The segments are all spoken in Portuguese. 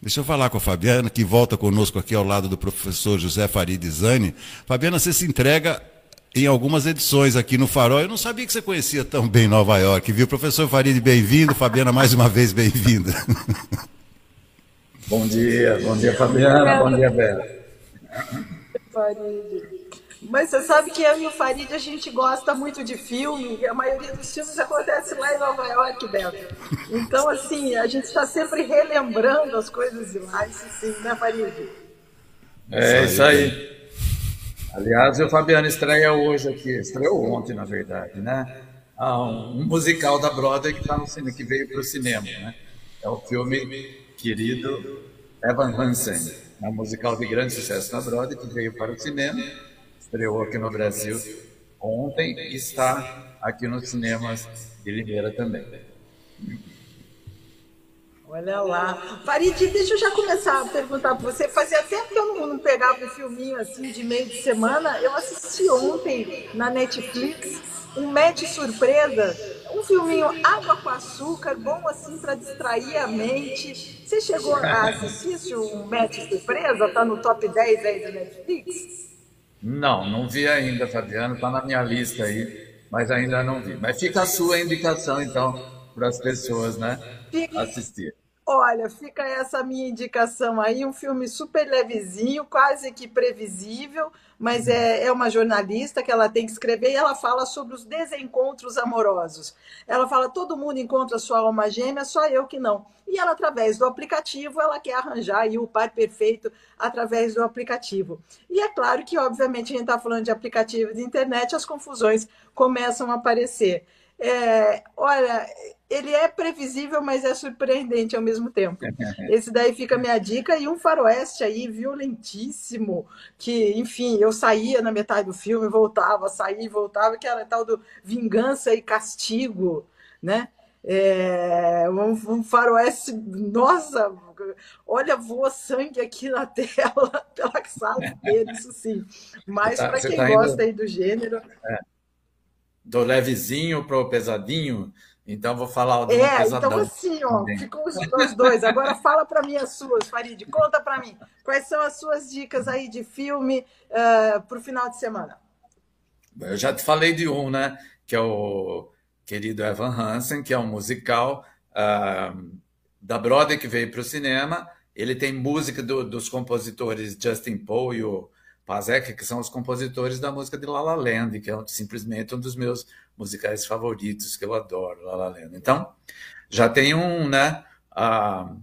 Deixa eu falar com a Fabiana, que volta conosco aqui ao lado do professor José Farid Zani. Fabiana, você se entrega em algumas edições aqui no Farol. Eu não sabia que você conhecia tão bem Nova York, viu? Professor Farid, bem-vindo. Fabiana, mais uma vez, bem-vinda. Bom dia, bom dia, Fabiana. Bom dia, Bela. Farid. Mas você sabe que eu e o Farid a gente gosta muito de filme, e a maioria dos filmes acontece lá em Nova York, Beto. Então, assim, a gente está sempre relembrando as coisas de lá, isso sim, né, Farid? É, isso aí. Aliás, o Fabiano estreia hoje aqui, estreou ontem, na verdade, né? Ah, um musical da Broadway que, tá no cinema, que veio para o cinema, né? É o filme querido Evan Hansen, é um musical de grande sucesso na Broadway que veio para o cinema estreou aqui no Brasil ontem e está aqui nos cinemas de Limeira também. Olha lá. Farid, deixa eu já começar a perguntar para você. Fazia tempo que eu não, pegava um filminho assim de meio de semana. Eu assisti ontem na Netflix um match surpresa, um filminho água com açúcar, bom assim para distrair a mente. Você chegou a assistir um match surpresa? Tá no top 10 aí do Netflix? Não, não vi ainda, Fabiano. Está na minha lista aí, mas ainda não vi. Mas fica a sua indicação, então, para as pessoas, né? Assistir. Olha, fica essa minha indicação aí, um filme super levezinho, quase que previsível, mas é, é uma jornalista que ela tem que escrever e ela fala sobre os desencontros amorosos. Ela fala, todo mundo encontra sua alma gêmea, só eu que não. E ela, através do aplicativo, ela quer arranjar aí o par perfeito através do aplicativo. E é claro que, obviamente, a gente está falando de aplicativo de internet, as confusões começam a aparecer. É, olha, ele é previsível, mas é surpreendente ao mesmo tempo. Esse daí fica a minha dica. E um faroeste aí violentíssimo, que, enfim, eu saía na metade do filme, voltava, saía e voltava, que era tal do vingança e castigo, né? É, um, um faroeste, nossa, olha, voa sangue aqui na tela pela sala dele, isso sim. Mas tá, para quem tá gosta indo... aí do gênero... É. Do levezinho para o pesadinho, então vou falar do é, pesadão. Então assim, ó, ficou os, dois. Agora fala para mim as suas, Farid. Conta para mim. Quais são as suas dicas aí de filme uh, eh, para o final de semana? Eu já te falei de um, né? Que é o querido Evan Hansen, que é um musical uh, da Broadway que veio para o cinema. Ele tem música do, dos compositores Justin Paul e o Pazek, que são os compositores da música de La La Land, que é simplesmente um dos meus musicais favoritos que eu adoro, La La Land. Então, já tem um, né, uh,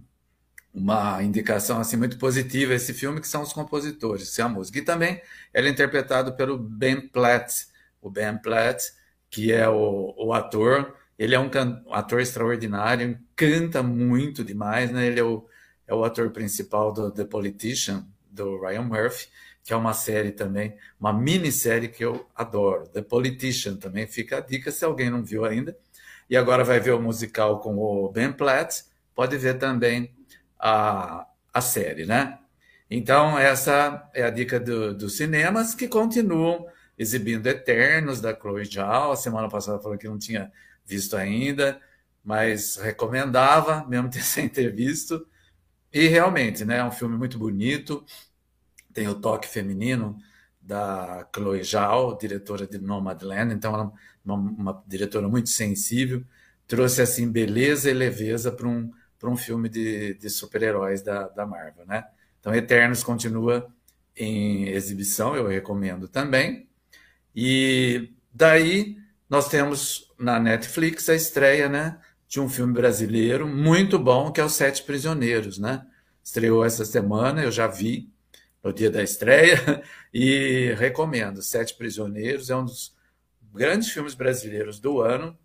uma indicação assim muito positiva esse filme que são os compositores, a música. E também ele é interpretado pelo Ben Platt, o Ben Platt, que é o, o ator. Ele é um, um, ator extraordinário, canta muito demais, né? Ele é o, é o ator principal do The Politician, do Ryan Murphy que é uma série também, uma minissérie que eu adoro, The Politician também, fica a dica se alguém não viu ainda. E agora vai ver o musical com o Ben Platt, pode ver também a, a série, né? Então, essa é a dica do, dos cinemas que continuam exibindo Eternos, da Chloe Zhao. A semana passada falou que não tinha visto ainda, mas recomendava, mesmo sem ter visto. E realmente, né, é um filme muito bonito, tem o toque feminino da Chloe Zhao, diretora de Nomadland, então ela é uma, uma diretora muito sensível, trouxe assim beleza e leveza para um, um filme de, de super-heróis da, da Marvel, né? Então Eternos continua em exibição, eu recomendo também. E daí nós temos na Netflix a estreia, né, de um filme brasileiro muito bom que é Os Sete Prisioneiros, né? Estreou essa semana, eu já vi, no dia da estreia e recomendo. Sete Prisioneiros é um dos grandes filmes brasileiros do ano.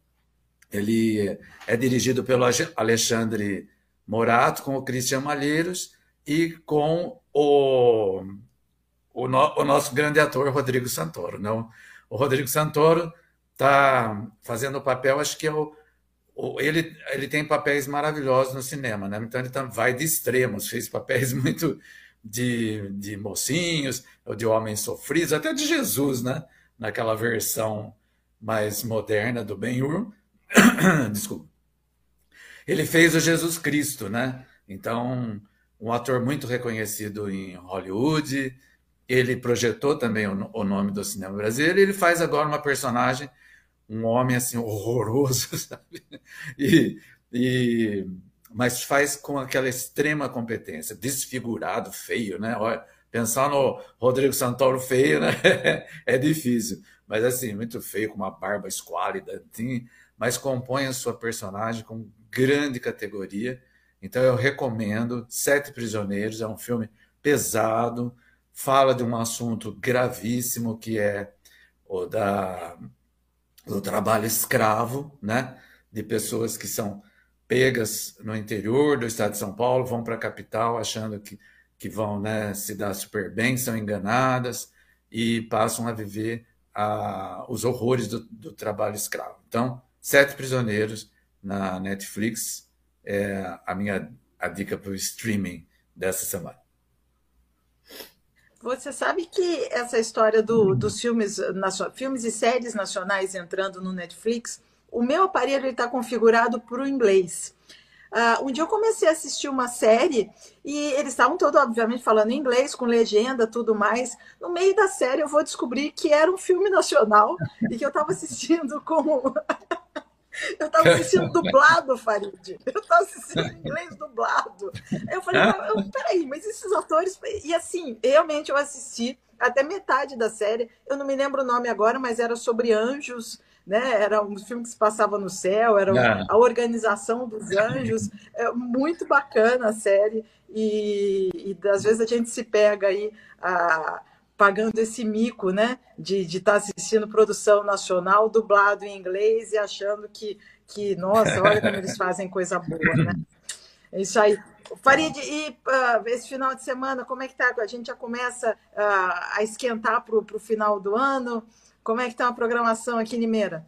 Ele é dirigido pelo Alexandre Morato, com o Christian Malheiros e com o, o, no, o nosso grande ator Rodrigo Santoro. Não? O Rodrigo Santoro está fazendo o papel, acho que é o, ele, ele tem papéis maravilhosos no cinema, né? então ele tá, vai de extremos, fez papéis muito de, de mocinhos, ou de homens sofridos, até de Jesus, né? Naquela versão mais moderna do Ben-Hur. Desculpa. Ele fez o Jesus Cristo, né? Então, um ator muito reconhecido em Hollywood. Ele projetou também o, o nome do cinema brasileiro. ele faz agora uma personagem, um homem assim horroroso, sabe? E, e mas faz com aquela extrema competência, desfigurado, feio, né? Olha, pensar no Rodrigo Santoro feio, né? é difícil, mas assim, muito feio, com uma barba esquálida, assim, mas compõe a sua personagem com grande categoria. Então eu recomendo Sete Prisioneiros, é um filme pesado, fala de um assunto gravíssimo que é o da do trabalho escravo, né? De pessoas que são pegas no interior do estado de São Paulo, vão para a capital achando que, que vão né, se dar super bem, são enganadas e passam a viver a, os horrores do, do trabalho escravo. Então, Sete Prisioneiros na Netflix é a minha a dica para o streaming dessa semana. Você sabe que essa história do, dos filmes, filmes e séries nacionais entrando no Netflix o meu aparelho está configurado para o inglês. Uh, um dia eu comecei a assistir uma série e eles estavam todos, obviamente, falando inglês, com legenda, tudo mais. No meio da série eu vou descobrir que era um filme nacional e que eu estava assistindo com. eu estava assistindo dublado, Farid. Eu estava assistindo inglês dublado. Eu falei, eu, peraí, mas esses atores. E assim, realmente eu assisti até metade da série. Eu não me lembro o nome agora, mas era sobre anjos né? Era um filme que se passava no céu, era é. a organização dos anjos, é muito bacana a série e, e às vezes a gente se pega aí a, pagando esse mico, né, de estar tá assistindo produção nacional dublado em inglês e achando que que nossa, olha como eles fazem coisa boa, né? É isso aí. Farid, e uh, esse final de semana, como é que tá? A gente já começa uh, a esquentar para o final do ano. Como é que está a programação aqui em Limeira?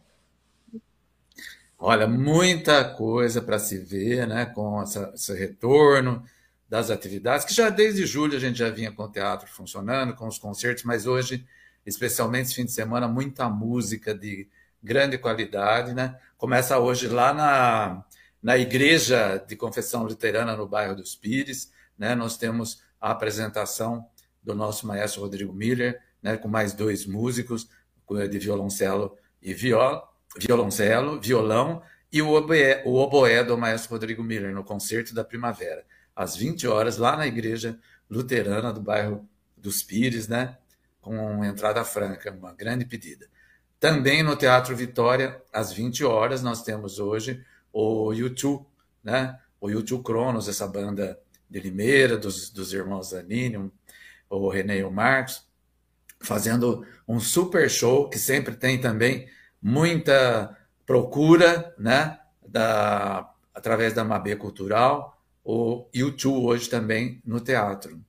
Olha, muita coisa para se ver, né? Com essa, esse retorno das atividades, que já desde julho a gente já vinha com o teatro funcionando, com os concertos, mas hoje, especialmente esse fim de semana, muita música de grande qualidade, né? Começa hoje lá na, na Igreja de Confissão Luterana, no bairro dos Pires, né? Nós temos a apresentação do nosso maestro Rodrigo Miller, né? Com mais dois músicos, de violoncelo e viola, violoncelo, violão e o oboé, o oboé do maestro Rodrigo Miller no concerto da primavera, às 20 horas, lá na igreja luterana do bairro dos Pires, né? Com entrada franca, uma grande pedida. Também no Teatro Vitória, às 20 horas, nós temos hoje o YouTube, né? O YouTube Cronos, essa banda de Limeira, dos, dos irmãos Zanini, o René e o Marcos, fazendo um super show que sempre tem também muita procura, né? Da, através da Mabê Cultural, o YouTube hoje também no teatro.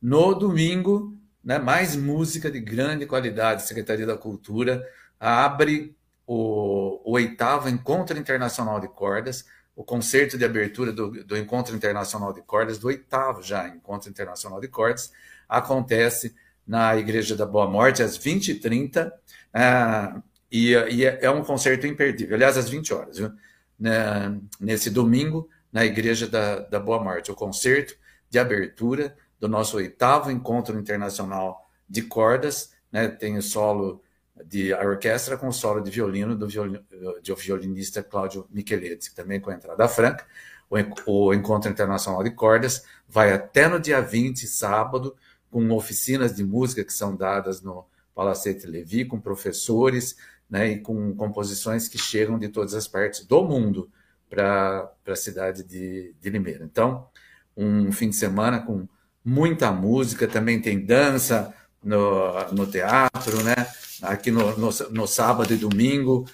No domingo, né, mais música de grande qualidade, Secretaria da Cultura abre o, o oitavo Encontro Internacional de Cordas, o concerto de abertura do, do Encontro Internacional de Cordas, do oitavo já Encontro Internacional de Cordas, acontece na Igreja da Boa Morte, às 20h30, uh, e, e, é um concerto imperdível, aliás, às 20 horas, viu? Né, nesse domingo, na Igreja da, da Boa Morte, o concerto de abertura do nosso oitavo Encontro Internacional de Cordas, né, tem o solo de a orquestra com o solo de violino do violino, de violinista Cláudio Micheletti, também com a entrada franca. O, o Encontro Internacional de Cordas vai até no dia 20, sábado, com oficinas de música que são dadas no Palacete Levi, com professores, né, e com composições que chegam de todas as partes do mundo para a cidade de, de Limeira. Então, um fim de semana com muita música, também tem dança no, no teatro, né? Aqui no, no, no sábado e domingo,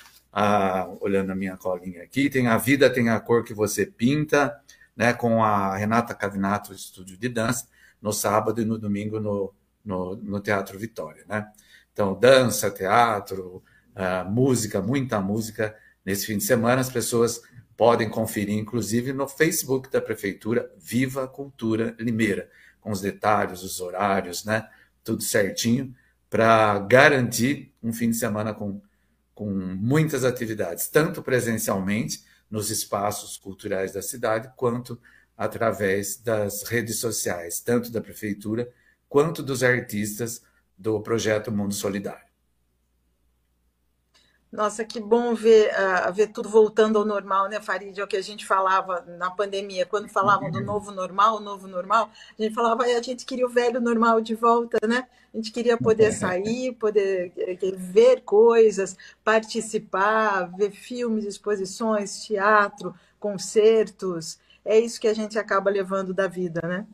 olhando a minha colinha aqui, tem A Vida Tem a Cor Que Você Pinta, né? Com a Renata Cavinato, Estúdio de Dança no sábado e no domingo no, no, no Teatro Vitória, né? Então, dança, teatro, uh, música, muita música nesse fim de semana. As pessoas podem conferir, inclusive, no Facebook da Prefeitura Viva Cultura Limeira, com os detalhes, os horários, né? Tudo certinho, para garantir um fim de semana com, com muitas atividades, tanto presencialmente nos espaços culturais da cidade, quanto através das redes sociais, tanto da prefeitura quanto dos artistas do projeto Mundo Solidário. Nossa, que bom ver, uh, ver tudo voltando ao normal, né, Farid? É o que a gente falava na pandemia, quando falavam do novo normal, novo normal, a gente falava, a gente queria o velho normal de volta, né? A gente queria poder sair, poder eh, ver coisas, participar, ver filmes, exposições, teatro, concertos. É isso que a gente acaba levando da vida, né?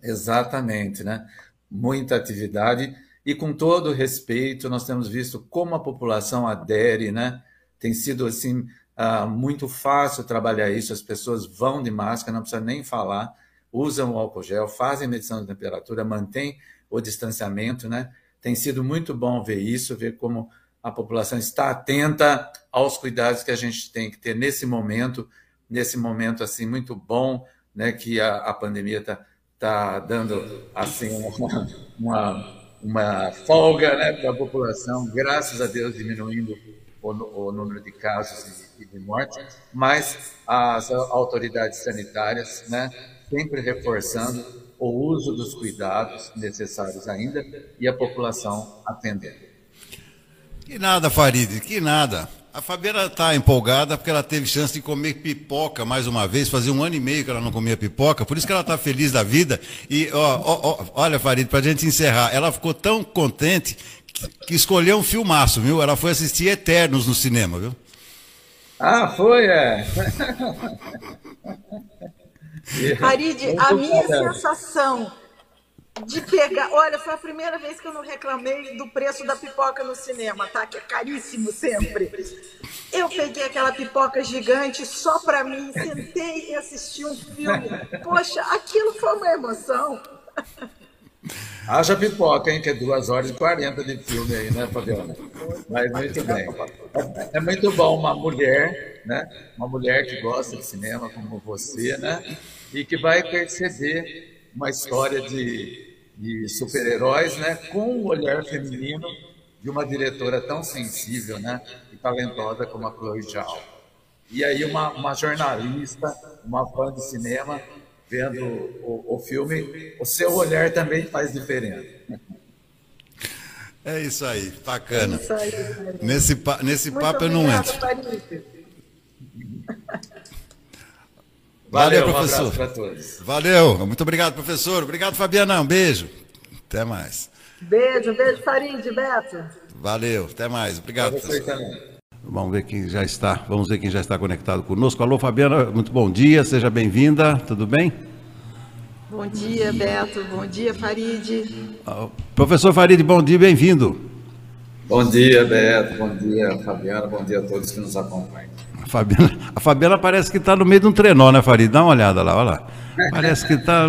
Exatamente, né? Muita atividade e com todo respeito, nós temos visto como a população adere, né? Tem sido assim uh, muito fácil trabalhar isso. As pessoas vão de máscara, não precisa nem falar, usam o álcool gel, fazem medição de temperatura, mantêm o distanciamento, né? Tem sido muito bom ver isso, ver como a população está atenta aos cuidados que a gente tem que ter nesse momento, nesse momento assim muito bom, né? Que a, a pandemia está tá dando assim uma, uma uma folga né, para a população, graças a Deus diminuindo o, o número de casos e de mortes, mas as autoridades sanitárias né, sempre reforçando o uso dos cuidados necessários ainda e a população atendendo. Que nada, Farid, que nada. A Fabiana está empolgada porque ela teve chance de comer pipoca mais uma vez. Fazia um ano e meio que ela não comia pipoca, por isso que ela está feliz da vida. E ó, ó, ó, olha, Farid, para a gente encerrar, ela ficou tão contente que, que, escolheu um filmaço, viu? Ela foi assistir Eternos no cinema, viu? Ah, foi, é. Farid, a minha sensação de pegar. Olha, foi a primeira vez que eu não reclamei do preço da pipoca no cinema, tá? Que é caríssimo sempre. Eu peguei aquela pipoca gigante só para mim, sentei e assisti um filme. Poxa, aquilo foi uma emoção. Haja pipoca, hein? Que é duas horas e quarenta de filme aí, né, Fabiana? Mas muito bem. É muito bom uma mulher, né? Uma mulher que gosta de cinema como você, né? E que vai perceber uma história de, de super-heróis, né, com o olhar feminino de uma diretora tão sensível, né, e talentosa como a Chloe Zhao. E aí uma, uma jornalista, uma fã de cinema, vendo o, o filme, o seu olhar também faz diferença. É isso aí, bacana. É isso aí, nesse, nesse papo eu não entro. Valeu, Valeu professor. Um para todos. Valeu. Muito obrigado, professor. Obrigado, Fabiana. Um beijo. Até mais. Beijo, beijo, Farid, Beto. Valeu, até mais. Obrigado, professor. Vamos ver quem já está. Vamos ver quem já está conectado conosco. Alô, Fabiana, muito bom dia, seja bem-vinda. Tudo bem? Bom dia, Beto. Bom dia, Farid. Ah, professor Farid, bom dia, bem-vindo. Bom dia, Beto. Bom dia, Fabiana. Bom dia a todos que nos acompanham. Fabiana, a Fabiana parece que está no meio de um trenó, né, Farid? Dá uma olhada lá, olha lá. Parece que está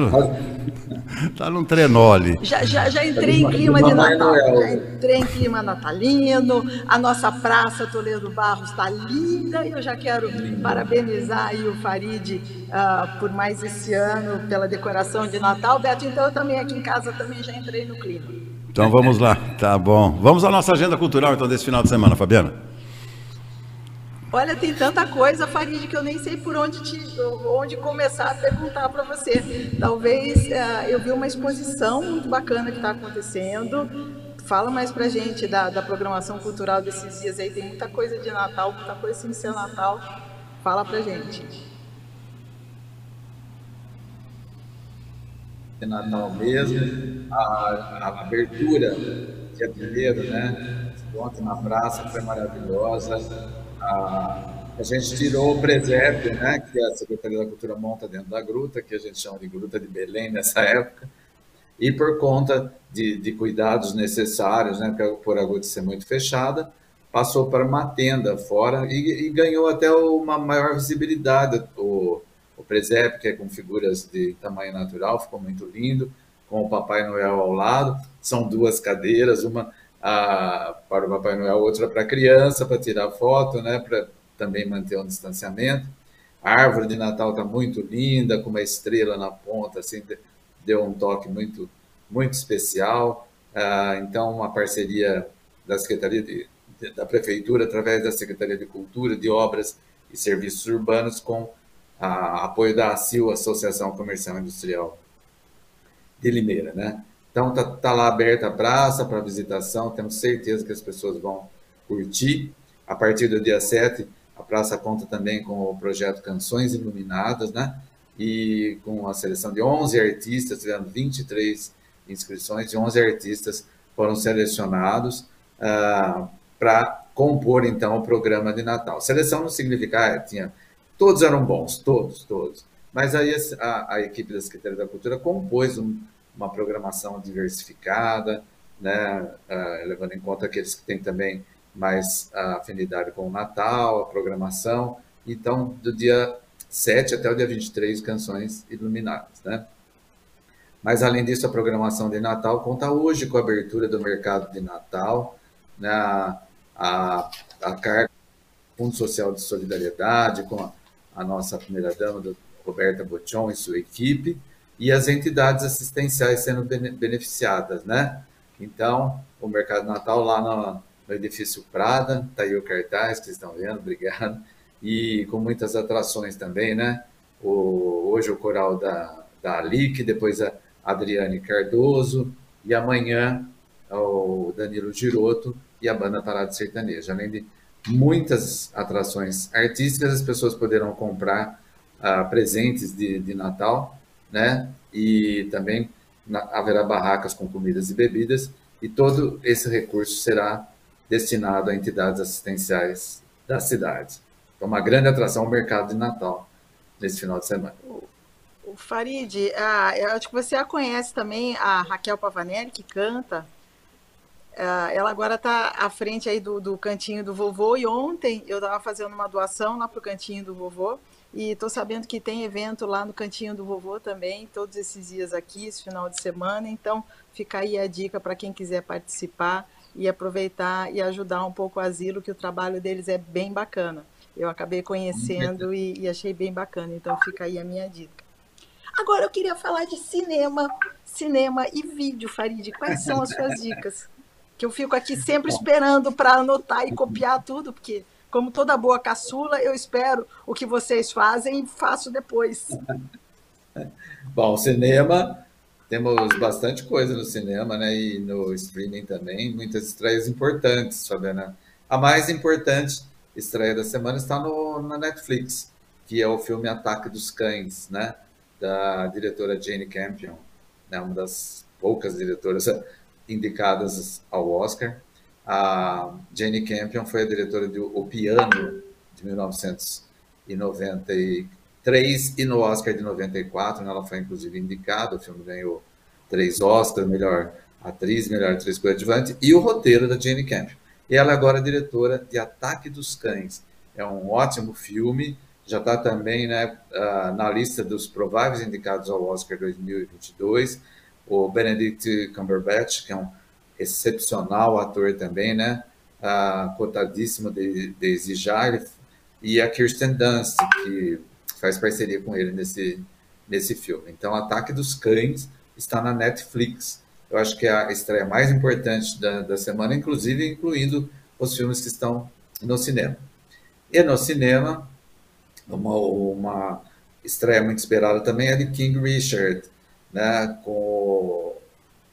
tá num trenó ali. Já, já, já entrei em clima de Natal, já entrei em clima natalino, a nossa praça Toledo Barros está linda e eu já quero parabenizar aí o Farid uh, por mais esse ano, pela decoração de Natal. Beto, então eu também aqui em casa também já entrei no clima. Então vamos lá, tá bom. Vamos à nossa agenda cultural então desse final de semana, Fabiana. Olha, tem tanta coisa, Farid, que eu nem sei por onde, te, onde começar a perguntar para você. Talvez uh, eu vi uma exposição muito bacana que está acontecendo. Fala mais para gente da, da programação cultural desses dias aí. Tem muita coisa de Natal, muita coisa sem ser Natal. Fala para gente. De Natal mesmo, a, a abertura dia primeiro, né? Ontem na praça foi maravilhosa a, a gente tirou o presépio, né, que a Secretaria da Cultura monta dentro da gruta, que a gente chama de Gruta de Belém nessa época, e por conta de, de cuidados necessários, né, por a gruta ser muito fechada, passou para uma tenda fora e, e ganhou até uma maior visibilidade. O, o presépio, que é com figuras de tamanho natural, ficou muito lindo, com o Papai Noel ao lado. São duas cadeiras, uma a, para o Papai Noel, outra para a criança, para tirar foto, né, para também manter um distanciamento. A árvore de Natal está muito linda, com uma estrela na ponta, assim, deu um toque muito, muito especial. Ah, então, uma parceria da Secretaria de, da Prefeitura, através da Secretaria de Cultura, de Obras e Serviços Urbanos, com a, apoio da ACIL, Associação Comercial Industrial de Limeira, né? Então tá, tá lá aberta a praça para visitação, temos certeza que as pessoas vão curtir. A partir do dia 7, a praça conta também com o projeto Canções Iluminadas, né? E com a seleção de 11 artistas, tivemos 23 inscrições e 11 artistas foram selecionados ah, para compor então o programa de Natal. Seleção não significa, ah, tinha, todos eram bons, todos, todos. Mas aí a, a equipe da Secretaria da Cultura compôs um, uma programação diversificada, né, uh, levando em conta aqueles que têm também mais uh, afinidade com o Natal, a programação. Então, do dia 7 até o dia 23, canções iluminadas. Né? Mas, além disso, a programação de Natal conta hoje com a abertura do mercado de Natal, né, a, a, a Fundo Social de Solidariedade, com a, a nossa primeira-dama, Roberta Bochon e sua equipe, e as entidades assistenciais sendo beneficiadas, né? Então, o Mercado Natal lá no, no edifício Prada, tá aí o cartaz que vocês estão vendo, obrigado, e com muitas atrações também, né? O, hoje o coral da, da Alic, depois a Adriane Cardoso, e amanhã o Danilo Giroto e a banda Parada Sertaneja. Além de muitas atrações artísticas, as pessoas poderão comprar uh, presentes de, de Natal, né? E também haverá barracas com comidas e bebidas, e todo esse recurso será destinado a entidades assistenciais da cidade. Então, uma grande atração ao mercado de Natal nesse final de semana. O Farid, ah, eu acho que você a conhece também, a Raquel Pavanelli, que canta. Ah, ela agora está à frente aí do, do cantinho do vovô, e ontem eu estava fazendo uma doação lá para o cantinho do vovô, e estou sabendo que tem evento lá no cantinho do vovô também, todos esses dias aqui, esse final de semana. Então, fica aí a dica para quem quiser participar e aproveitar e ajudar um pouco o asilo, que o trabalho deles é bem bacana. Eu acabei conhecendo e, e achei bem bacana, então fica aí a minha dica. Agora eu queria falar de cinema, cinema e vídeo, Farid. Quais são as suas dicas? Que eu fico aqui sempre esperando para anotar e copiar tudo, porque como toda boa caçula, eu espero o que vocês fazem e faço depois. Bom, cinema, temos bastante coisa no cinema, né? E no streaming também, muitas estreias importantes, Fabiana. A mais importante estreia da semana está no, na Netflix, que é o filme Ataque dos Cães, né? da diretora Jane Campion, né, uma das poucas diretoras indicadas ao Oscar. A Jane Campion foi a diretora de O Piano, de 1993, e no Oscar de 94, né, ela foi inclusive indicada, o filme ganhou três Oscars, melhor atriz, melhor atriz coadjuvante, e o roteiro da Jane Campion. E ela agora é diretora de Ataque dos Cães. É um ótimo filme, já está também né, na lista dos prováveis indicados ao Oscar 2022. O Benedict Cumberbatch, que é um excepcional ator também, né? cotadíssimo de, de e a Kirsten Dunst, que faz parceria com ele nesse, nesse filme. Então, Ataque dos Cães está na Netflix. Eu acho que é a estreia mais importante da, da semana, inclusive incluindo os filmes que estão no cinema. E no cinema, uma, uma estreia muito esperada também é de King Richard, né, com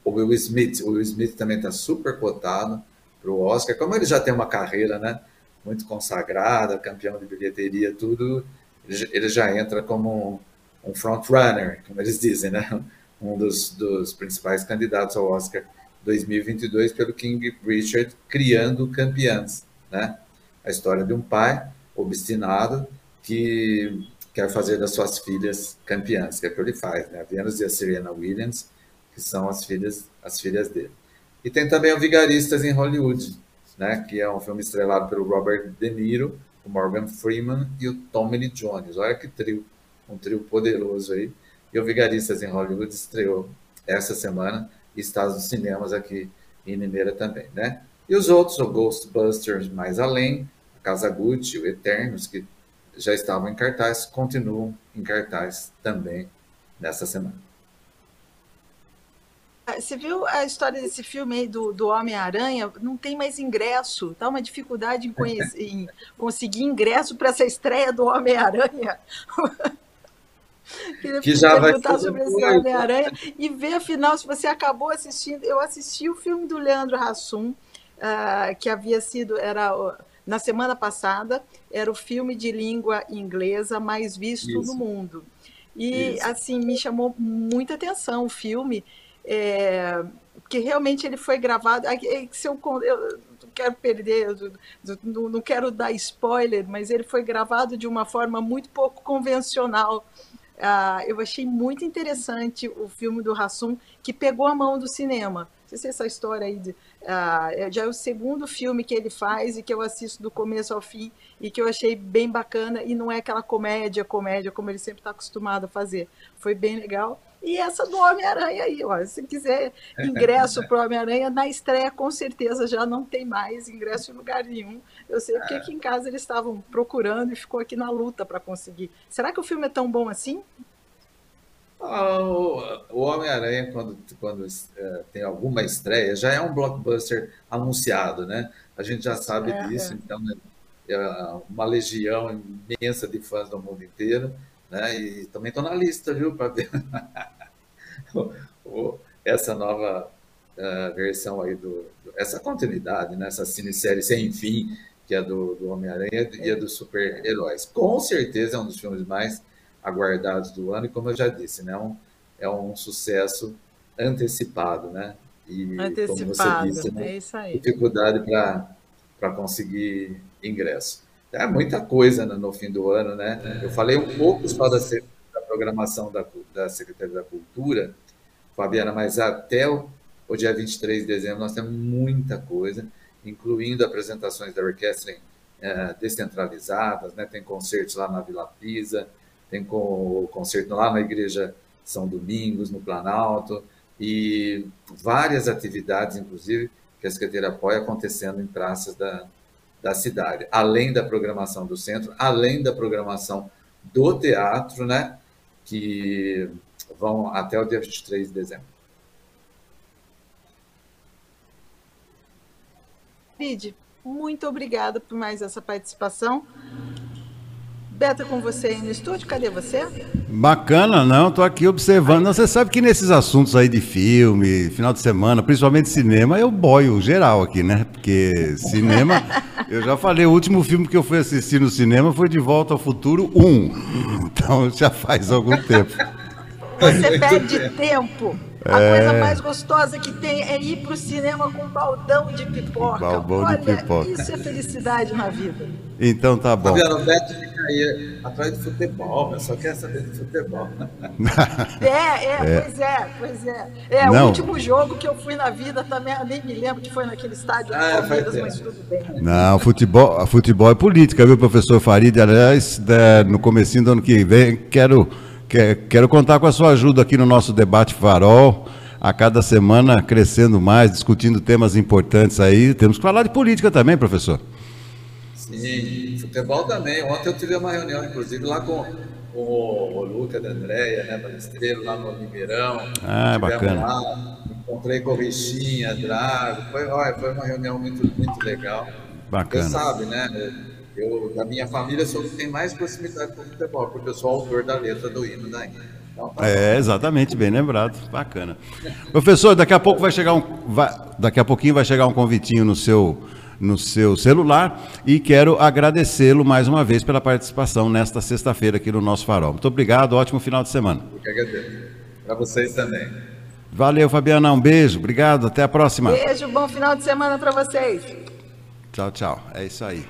o Will Smith. O Will Smith também está super cotado para o Oscar. Como ele já tem uma carreira né, muito consagrada, campeão de bilheteria, tudo, ele já entra como um, front-runner, como eles dizem, né? um dos, dos principais candidatos ao Oscar 2022 pelo King Richard, criando campeãs. Né? A história de um pai obstinado que quer fazer das suas filhas campeãs, que é o que ele faz, né? A Venus e a Serena Williams, que são as filhas, as filhas dele. E tem também o Vigaristas em Hollywood, né? Que é um filme estrelado pelo Robert De Niro, o Morgan Freeman e o Tommy Lee Jones. Olha que trio, um trio poderoso aí. E o Vigaristas em Hollywood estreou essa semana e está nos cinemas aqui em Mineira também, né? E os outros, o Ghostbusters Mais Além, a Casa Gucci, o Eternos, que já estavam em cartaz, continuam em cartaz também nessa semana. Ah, você viu a história desse filme aí do, do Homem-Aranha? Não tem mais ingresso, tá uma dificuldade em, conhecer, em conseguir ingresso para essa estreia do Homem-Aranha. Queria que já perguntar sobre esse Homem-Aranha e ver, afinal, se você acabou assistindo. Eu assisti o filme do Leandro Hassum, uh, que havia sido. Era na semana passada, era o filme de língua inglesa mais visto Isso. no mundo. E, Isso. assim, me chamou muita atenção o filme, é, porque realmente ele foi gravado. Se eu, eu quero perder, não quero dar spoiler, mas ele foi gravado de uma forma muito pouco convencional. Uh, eu achei muito interessante o filme do Hassum, que pegou a mão do cinema. Não sei se essa história aí de, uh, já é o segundo filme que ele faz e que eu assisto do começo ao fim e que eu achei bem bacana e não é aquela comédia, comédia como ele sempre está acostumado a fazer. Foi bem legal. E essa do Homem-Aranha aí, ó, se quiser ingresso para o Homem-Aranha, na estreia com certeza já não tem mais ingresso em lugar nenhum. Eu sei porque aqui em casa eles estavam procurando e ficou aqui na luta para conseguir. Será que o filme é tão bom assim? Ah, o Homem-Aranha, quando, quando é, tem alguma estreia, já é um blockbuster anunciado, né? A gente já sabe é, disso, é. então né? é uma legião imensa de fãs do mundo inteiro. Né? E também estou na lista, viu, para ver essa nova uh, versão aí do, do, essa continuidade, né? essa cinesérie sem fim, que é do, do Homem-Aranha e é dos super-heróis. Com certeza é um dos filmes mais aguardados do ano, e como eu já disse, né? Um, é um sucesso antecipado, né? E, antecipado, disse, né? é isso aí. Dificuldade para conseguir ingresso. É muita coisa no, no, fim do ano, né? Eu falei um pouco só da, da programação da, da Secretaria da Cultura, Fabiana, mas até o, o, dia 23 de dezembro nós temos muita coisa, incluindo apresentações da orquestra é, descentralizadas, né? Tem concertos lá na Vila Pisa, tem o concerto lá na Igreja São Domingos, no Planalto, e várias atividades, inclusive, que a Secretaria apoia acontecendo em praças da, da cidade, além da programação do centro, além da programação do teatro, né, que vão até o dia 23 de dezembro. Lid, muito obrigada por mais essa participação. Beta com você aí no estúdio, cadê você? Bacana, não, tô aqui observando. Não, você sabe que nesses assuntos aí de filme, final de semana, principalmente cinema, eu boio geral aqui, né? Porque cinema, eu já falei, o último filme que eu fui assistir no cinema foi De Volta ao Futuro 1. Então já faz algum tempo. Você perde tempo. A é... coisa mais gostosa que tem é ir pro cinema com um baldão de pipoca. Balbão Olha, de pipoca. Isso é felicidade na vida. Então tá bom. Fabiano, o Beto atrás de futebol, só quer saber de futebol. é, é, é, pois é, pois é. É, Não. o último jogo que eu fui na vida também, eu nem me lembro que foi naquele estádio ah, do Palmeiras, mas tudo bem. Não, futebol, futebol é política, viu, professor Farid? Aliás, no comecinho do ano que vem, quero Quero contar com a sua ajuda aqui no nosso debate Farol. A cada semana crescendo mais, discutindo temas importantes aí. Temos que falar de política também, professor. Sim, futebol também. Ontem eu tive uma reunião, inclusive, lá com, com o, Luca da Andréia, né, Balesteiro, lá no Ribeirão. Ah, bacana. Lá, encontrei com o Rixinha, Drago. Foi, olha, foi uma reunião muito, muito legal. Bacana. Você sabe, né? Eu, da minha família, sou que tem mais proximidade com o futebol, porque eu sou autor da letra do hino da então, tá é, exatamente, bem lembrado. Bacana. Professor, daqui a pouco vai chegar um. Vai, daqui a pouquinho vai chegar um convitinho no seu, no seu celular e quero agradecê-lo mais uma vez pela participação nesta sexta-feira aqui no nosso farol. Muito obrigado, ótimo final de semana. Eu que agradeço. Para vocês também. Valeu, Fabiana. Um beijo, obrigado, até a próxima. Beijo, bom final de semana para vocês. Tchau, tchau. É isso aí.